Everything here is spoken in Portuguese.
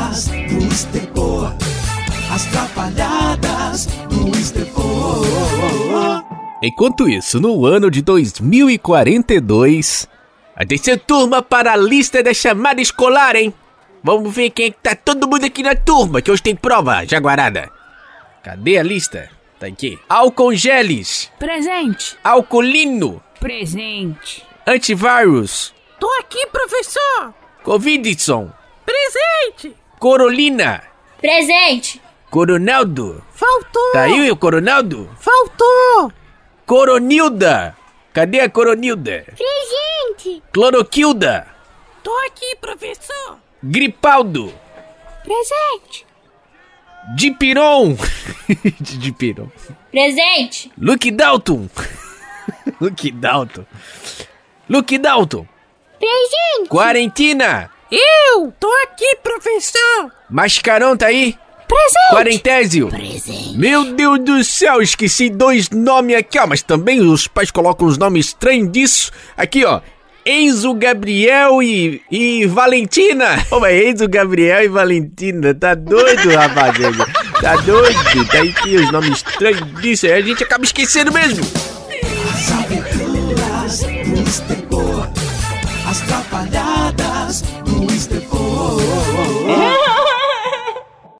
Trapalhadas do Estepor. As Trapalhadas do Estepor. Enquanto isso, no ano de 2042, atenção turma para a lista da chamada escolar, hein? Vamos ver quem é que tá todo mundo aqui na turma, que hoje tem prova, Jaguarada. Cadê a lista? Tá aqui. Alcongeles, Presente. Alcolino, Presente. Antivírus, Tô aqui, professor. Covidson, Presente. Corolina, Presente. Coronaldo. Faltou. Tá aí o Coronaldo? Faltou. Coronilda. Cadê a Coronilda? Presente. Cloroquilda. Tô aqui, professor. Gripaldo. Presente. Dipiron. Dipiron. Presente. Luke Dalton. Luke Dalton. Luke Dalton. Presente. Quarentina. Eu tô aqui, professor. Mascarão tá aí? Presente. Quarentésio. Presente. Meu Deus do céu, esqueci dois nomes aqui, ó. Mas também os pais colocam os nomes estranhos disso. Aqui, ó. Enzo Gabriel e, e Valentina. Ô, oh, mas Enzo Gabriel e Valentina, tá doido, rapaziada? Tá doido? Tá aí os nomes estranhos disso, aí a gente acaba esquecendo mesmo. As aventuras do Estepor, as trapalhadas do Estepor.